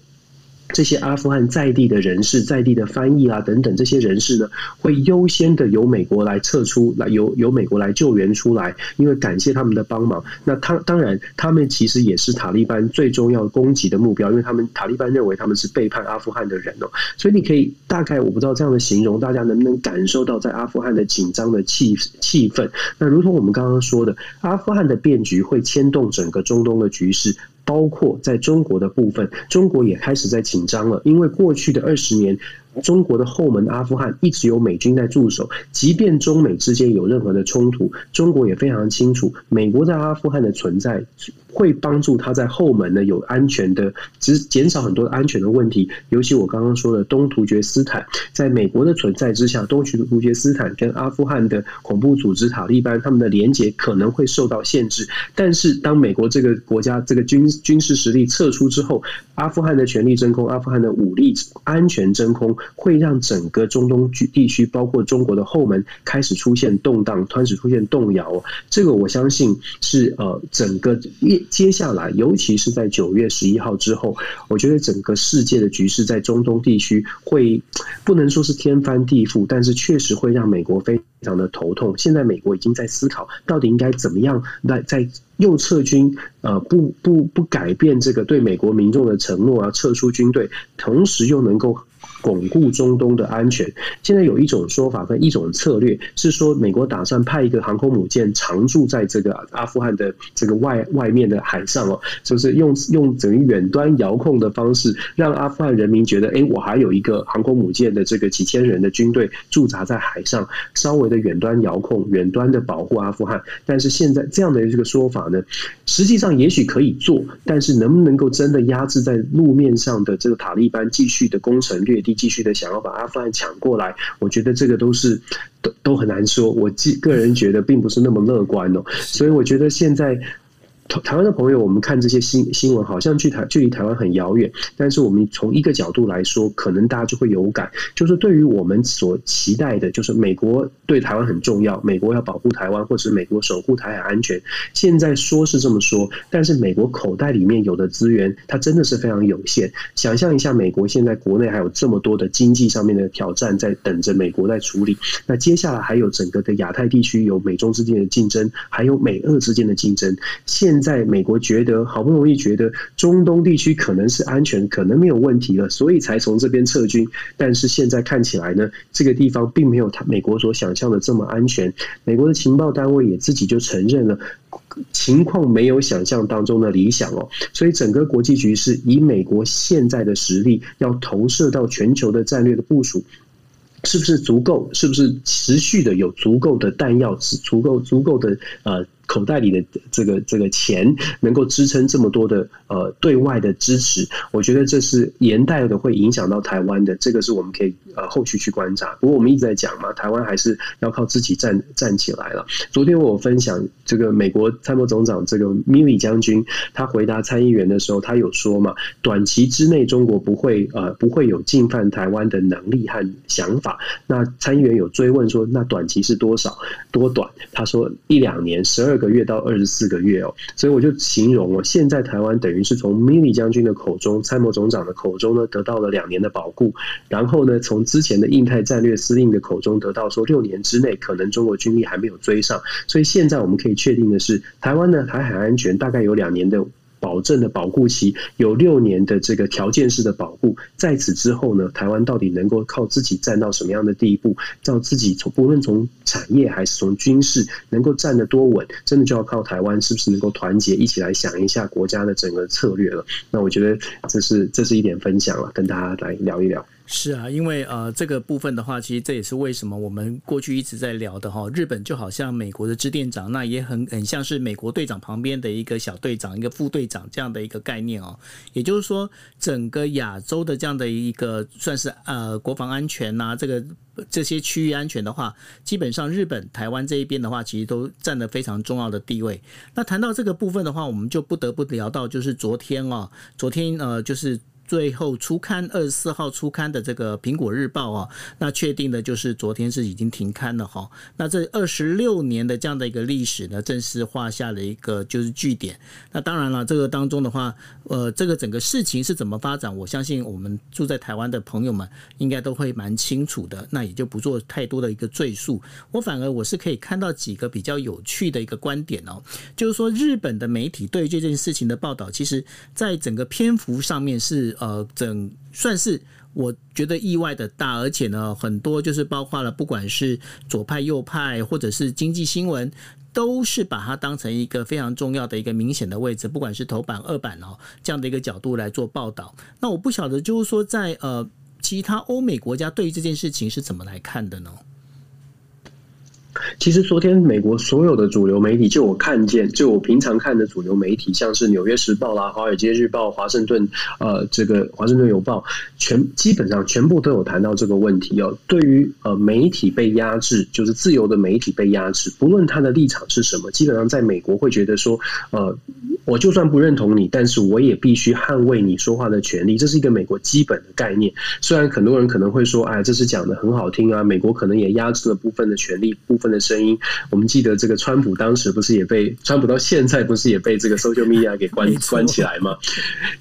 这些阿富汗在地的人士、在地的翻译啊等等这些人士呢，会优先的由美国来撤出，来由由美国来救援出来，因为感谢他们的帮忙。那他当然，他们其实也是塔利班最重要攻击的目标，因为他们塔利班认为他们是背叛阿富汗的人哦。所以你可以大概我不知道这样的形容，大家能不能感受到在阿富汗的紧张的气气氛？那如同我们刚刚说的，阿富汗的变局会牵动整个中东的局势。包括在中国的部分，中国也开始在紧张了，因为过去的二十年，中国的后门阿富汗一直有美军在驻守，即便中美之间有任何的冲突，中国也非常清楚，美国在阿富汗的存在。会帮助他在后门呢有安全的，只减少很多安全的问题。尤其我刚刚说的东突厥斯坦，在美国的存在之下，东突厥斯坦跟阿富汗的恐怖组织塔利班他们的连结可能会受到限制。但是当美国这个国家这个军军事实力撤出之后，阿富汗的权力真空，阿富汗的武力安全真空，会让整个中东地区，包括中国的后门开始出现动荡，开始出现动摇。这个我相信是呃整个接下来，尤其是在九月十一号之后，我觉得整个世界的局势在中东地区会不能说是天翻地覆，但是确实会让美国非常的头痛。现在美国已经在思考，到底应该怎么样来在又撤军，呃，不不不改变这个对美国民众的承诺啊，撤出军队，同时又能够。巩固中东的安全。现在有一种说法跟一种策略是说，美国打算派一个航空母舰常驻在这个阿富汗的这个外外面的海上哦，就是用用等于远端遥控的方式，让阿富汗人民觉得，哎，我还有一个航空母舰的这个几千人的军队驻扎在海上，稍微的远端遥控、远端的保护阿富汗。但是现在这样的这个说法呢，实际上也许可以做，但是能不能够真的压制在路面上的这个塔利班继续的攻城略地？继续的想要把阿富汗抢过来，我觉得这个都是都都很难说。我个人觉得并不是那么乐观哦，所以我觉得现在。台湾的朋友，我们看这些新新闻，好像距台距离台湾很遥远。但是我们从一个角度来说，可能大家就会有感，就是对于我们所期待的，就是美国对台湾很重要，美国要保护台湾，或者是美国守护台海安全。现在说是这么说，但是美国口袋里面有的资源，它真的是非常有限。想象一下，美国现在国内还有这么多的经济上面的挑战在等着美国在处理。那接下来还有整个的亚太地区有美中之间的竞争，还有美俄之间的竞争。现现在美国觉得好不容易觉得中东地区可能是安全，可能没有问题了，所以才从这边撤军。但是现在看起来呢，这个地方并没有他美国所想象的这么安全。美国的情报单位也自己就承认了，情况没有想象当中的理想哦。所以整个国际局势以美国现在的实力，要投射到全球的战略的部署，是不是足够？是不是持续的有足够的弹药？是足够足够的呃？口袋里的这个这个钱能够支撑这么多的呃对外的支持，我觉得这是连带的会影响到台湾的，这个是我们可以呃后续去观察。不过我们一直在讲嘛，台湾还是要靠自己站站起来了。昨天我有分享这个美国参谋总长这个米利将军，他回答参议员的时候，他有说嘛，短期之内中国不会呃不会有进犯台湾的能力和想法。那参议员有追问说，那短期是多少多短？他说一两年，十二。个月到二十四个月哦，所以我就形容我，现在台湾等于是从 Mini 将军的口中、参谋总长的口中呢，得到了两年的保护，然后呢，从之前的印太战略司令的口中得到说，六年之内可能中国军力还没有追上，所以现在我们可以确定的是，台湾的台海安全大概有两年的。保证的保护期有六年的这个条件式的保护，在此之后呢，台湾到底能够靠自己站到什么样的地步？照自己从不论从产业还是从军事，能够站得多稳，真的就要靠台湾是不是能够团结一起来想一下国家的整个策略了。那我觉得这是这是一点分享了，跟大家来聊一聊。是啊，因为呃，这个部分的话，其实这也是为什么我们过去一直在聊的哈。日本就好像美国的支店长，那也很很像是美国队长旁边的一个小队长、一个副队长这样的一个概念哦。也就是说，整个亚洲的这样的一个算是呃国防安全呐、这个这些区域安全的话，基本上日本、台湾这一边的话，其实都占了非常重要的地位。那谈到这个部分的话，我们就不得不聊到，就是昨天啊，昨天呃，就是。最后出刊二十四号出刊的这个《苹果日报》啊，那确定的就是昨天是已经停刊了哈。那这二十六年的这样的一个历史呢，正式画下了一个就是句点。那当然了，这个当中的话，呃，这个整个事情是怎么发展，我相信我们住在台湾的朋友们应该都会蛮清楚的。那也就不做太多的一个赘述。我反而我是可以看到几个比较有趣的一个观点哦，就是说日本的媒体对于这件事情的报道，其实在整个篇幅上面是呃整算是我觉得意外的大，而且呢，很多就是包括了不管是左派右派或者是经济新闻，都是把它当成一个非常重要的一个明显的位置，不管是头版二版哦这样的一个角度来做报道。那我不晓得就是说在呃其他欧美国家对于这件事情是怎么来看的呢？其实昨天美国所有的主流媒体，就我看见，就我平常看的主流媒体，像是《纽约时报》啦、《华尔街日报》、《华盛顿》呃，这个《华盛顿邮报》，全基本上全部都有谈到这个问题哦。对于呃媒体被压制，就是自由的媒体被压制，不论他的立场是什么，基本上在美国会觉得说，呃，我就算不认同你，但是我也必须捍卫你说话的权利，这是一个美国基本的概念。虽然很多人可能会说，哎，这是讲的很好听啊，美国可能也压制了部分的权利，部分。的声音，我们记得这个川普当时不是也被川普到现在不是也被这个 social media 给关 关起来吗？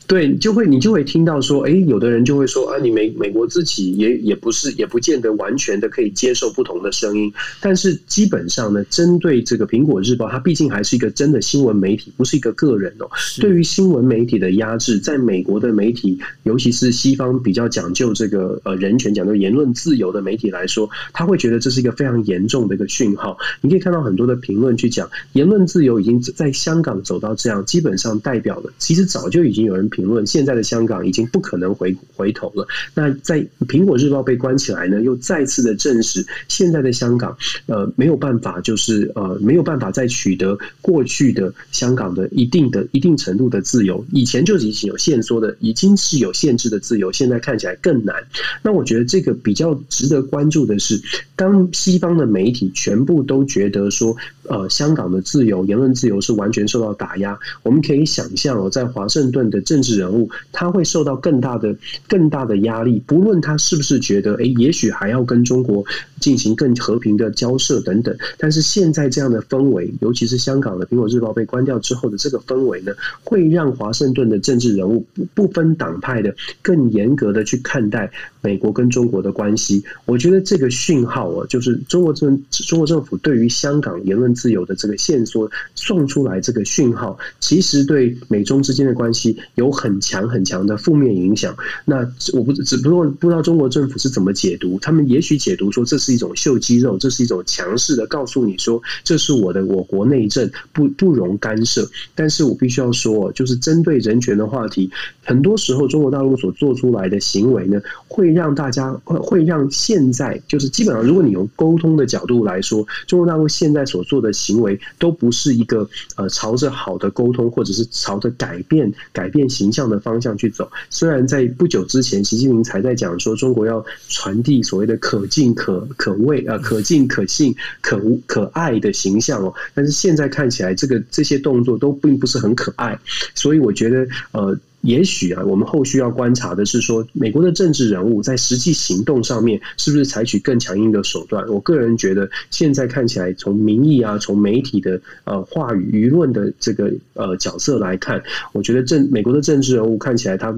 对，就会你就会听到说，哎，有的人就会说啊，你美美国自己也也不是也不见得完全的可以接受不同的声音，但是基本上呢，针对这个苹果日报，它毕竟还是一个真的新闻媒体，不是一个个人哦。对于新闻媒体的压制，在美国的媒体，尤其是西方比较讲究这个呃人权、讲究言论自由的媒体来说，他会觉得这是一个非常严重的一个。讯号，你可以看到很多的评论去讲言论自由已经在香港走到这样，基本上代表了，其实早就已经有人评论，现在的香港已经不可能回回头了。那在苹果日报被关起来呢，又再次的证实，现在的香港呃没有办法，就是呃没有办法再取得过去的香港的一定的一定程度的自由。以前就已经有限缩的，已经是有限制的自由，现在看起来更难。那我觉得这个比较值得关注的是，当西方的媒体。全部都觉得说，呃，香港的自由、言论自由是完全受到打压。我们可以想象哦，在华盛顿的政治人物，他会受到更大的、更大的压力。不论他是不是觉得，诶，也许还要跟中国进行更和平的交涉等等。但是现在这样的氛围，尤其是香港的《苹果日报》被关掉之后的这个氛围呢，会让华盛顿的政治人物不不分党派的更严格的去看待美国跟中国的关系。我觉得这个讯号啊，就是中国政。中国政府对于香港言论自由的这个线索送出来，这个讯号其实对美中之间的关系有很强很强的负面影响。那我不只不过不知道中国政府是怎么解读，他们也许解读说，这是一种秀肌肉，这是一种强势的告诉你说，这是我的我国内政，不不容干涉。但是我必须要说，就是针对人权的话题，很多时候中国大陆所做出来的行为呢，会让大家会会让现在就是基本上，如果你用沟通的角度来。说中国大陆现在所做的行为都不是一个呃朝着好的沟通，或者是朝着改变改变形象的方向去走。虽然在不久之前，习近平才在讲说中国要传递所谓的可敬可可畏啊、呃、可敬可信可可爱的形象哦，但是现在看起来，这个这些动作都并不是很可爱。所以我觉得呃。也许啊，我们后续要观察的是说，美国的政治人物在实际行动上面是不是采取更强硬的手段？我个人觉得，现在看起来，从民意啊，从媒体的呃话语、舆论的这个呃角色来看，我觉得政美国的政治人物看起来，他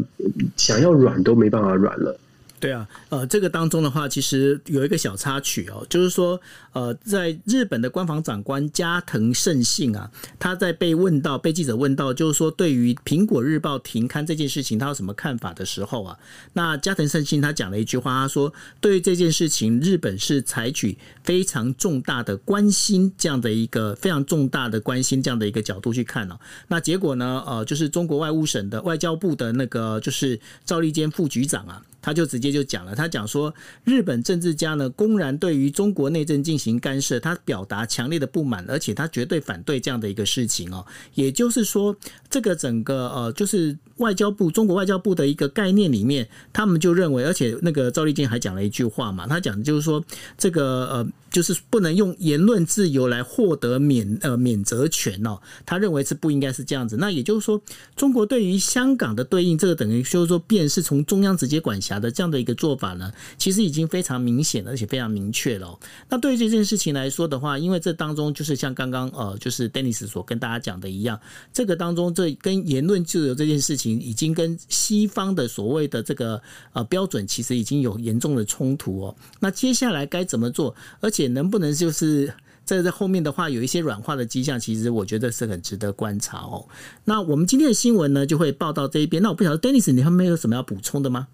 想要软都没办法软了。对啊，呃，这个当中的话，其实有一个小插曲哦，就是说，呃，在日本的官房长官加藤胜信啊，他在被问到，被记者问到，就是说，对于苹果日报停刊这件事情，他有什么看法的时候啊，那加藤胜信他讲了一句话，他说，对于这件事情，日本是采取非常重大的关心这样的一个非常重大的关心这样的一个角度去看哦。那结果呢，呃，就是中国外务省的外交部的那个就是赵立坚副局长啊。他就直接就讲了，他讲说，日本政治家呢公然对于中国内政进行干涉，他表达强烈的不满，而且他绝对反对这样的一个事情哦。也就是说，这个整个呃，就是外交部中国外交部的一个概念里面，他们就认为，而且那个赵立坚还讲了一句话嘛，他讲的就是说，这个呃，就是不能用言论自由来获得免呃免责权哦，他认为是不应该是这样子。那也就是说，中国对于香港的对应，这个等于就是说，便是从中央直接管辖的这样的一个做法呢，其实已经非常明显，而且非常明确了。那对于这件事情来说的话，因为这当中就是像刚刚呃，就是 Dennis 所跟大家讲的一样，这个当中这跟言论自由这件事情，已经跟西方的所谓的这个呃标准，其实已经有严重的冲突哦。那接下来该怎么做？而且能不能就是在这后面的话有一些软化的迹象？其实我觉得是很值得观察哦。那我们今天的新闻呢，就会报到这一边。那我不晓得 Dennis，你还没有什么要补充的吗？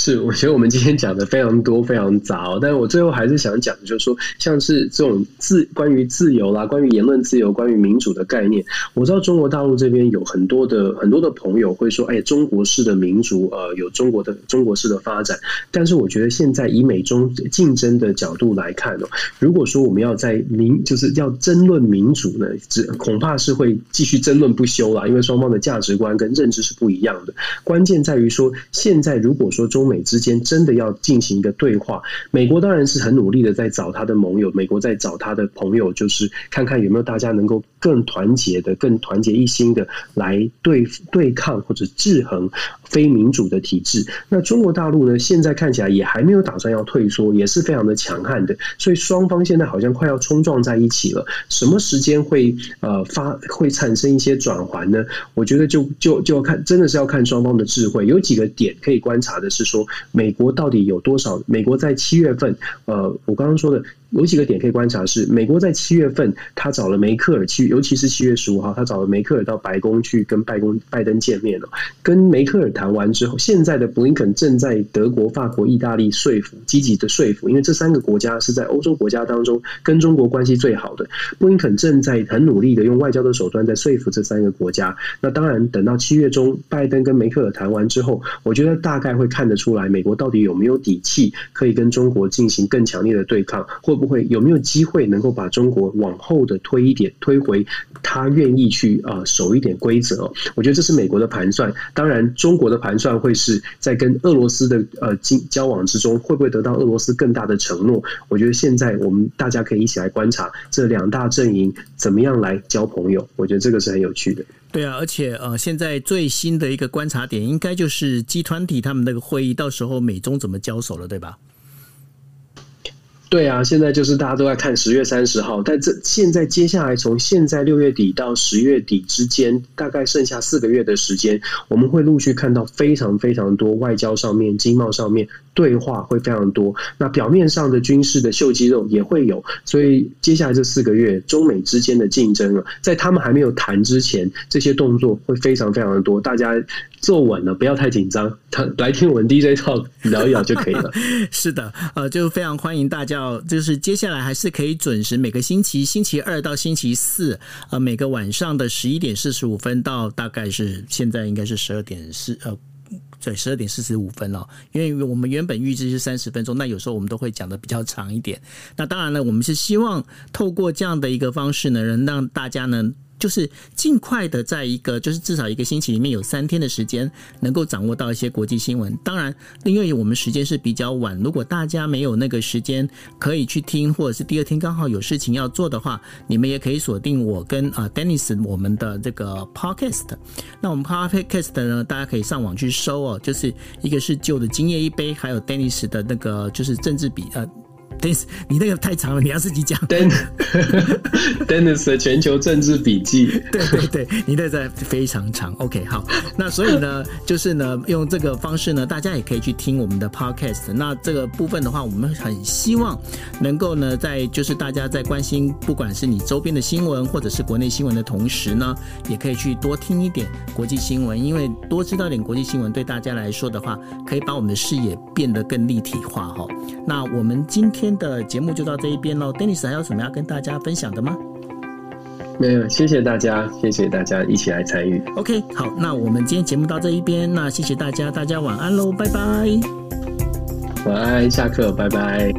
是，我觉得我们今天讲的非常多，非常杂。但是我最后还是想讲，就是说，像是这种自关于自由啦，关于言论自由，关于民主的概念，我知道中国大陆这边有很多的很多的朋友会说，哎，中国式的民主，呃，有中国的中国式的发展。但是我觉得现在以美中竞争的角度来看哦，如果说我们要在民，就是要争论民主呢，只恐怕是会继续争论不休啦，因为双方的价值观跟认知是不一样的。关键在于说，现在如果说中美之间真的要进行一个对话，美国当然是很努力的在找他的盟友，美国在找他的朋友，就是看看有没有大家能够更团结的、更团结一心的来对对抗或者制衡非民主的体制。那中国大陆呢，现在看起来也还没有打算要退缩，也是非常的强悍的，所以双方现在好像快要冲撞在一起了。什么时间会呃发会产生一些转圜呢？我觉得就就就要看，真的是要看双方的智慧。有几个点可以观察的是说。美国到底有多少？美国在七月份，呃，我刚刚说的。有几个点可以观察是，美国在七月份，他找了梅克尔去，尤其是七月十五号，他找了梅克尔到白宫去跟拜登拜登见面了。跟梅克尔谈完之后，现在的布林肯正在德国、法国、意大利说服，积极的说服，因为这三个国家是在欧洲国家当中跟中国关系最好的。布林肯正在很努力的用外交的手段在说服这三个国家。那当然，等到七月中，拜登跟梅克尔谈完之后，我觉得大概会看得出来，美国到底有没有底气可以跟中国进行更强烈的对抗，或不会有没有机会能够把中国往后的推一点，推回他愿意去啊守一点规则？我觉得这是美国的盘算。当然，中国的盘算会是在跟俄罗斯的呃经交往之中，会不会得到俄罗斯更大的承诺？我觉得现在我们大家可以一起来观察这两大阵营怎么样来交朋友。我觉得这个是很有趣的。对啊，而且呃，现在最新的一个观察点，应该就是 G20 他们那个会议，到时候美中怎么交手了，对吧？对啊，现在就是大家都在看十月三十号，但这现在接下来从现在六月底到十月底之间，大概剩下四个月的时间，我们会陆续看到非常非常多外交上面、经贸上面对话会非常多。那表面上的军事的秀肌肉也会有，所以接下来这四个月中美之间的竞争啊，在他们还没有谈之前，这些动作会非常非常的多，大家。坐稳了，不要太紧张。他来听我们 DJ Talk 聊一聊就可以了。是的，呃，就非常欢迎大家，就是接下来还是可以准时每个星期星期二到星期四，呃，每个晚上的十一点四十五分到大概是现在应该是十二点四呃，对，十二点四十五分了。因为我们原本预计是三十分钟，那有时候我们都会讲的比较长一点。那当然了，我们是希望透过这样的一个方式呢，能让大家呢。就是尽快的，在一个就是至少一个星期里面有三天的时间，能够掌握到一些国际新闻。当然，因为我们时间是比较晚，如果大家没有那个时间可以去听，或者是第二天刚好有事情要做的话，你们也可以锁定我跟啊 Dennis 我们的这个 Podcast。那我们 Podcast 呢，大家可以上网去搜哦，就是一个是旧的今夜一杯，还有 Dennis 的那个就是政治比呃。Dennis，你那个太长了，你要自己讲。Dennis 的全球政治笔记，对对对，你那个非常长。OK，好，那所以呢，就是呢，用这个方式呢，大家也可以去听我们的 Podcast。那这个部分的话，我们很希望能够呢，在就是大家在关心，不管是你周边的新闻或者是国内新闻的同时呢，也可以去多听一点国际新闻，因为多知道点国际新闻，对大家来说的话，可以把我们的视野变得更立体化哈。那我们今天。今天的节目就到这一边喽，Dennis 还有什么要跟大家分享的吗？没有，谢谢大家，谢谢大家一起来参与。OK，好，那我们今天节目到这一边，那谢谢大家，大家晚安喽，拜拜。晚安，下课，拜拜。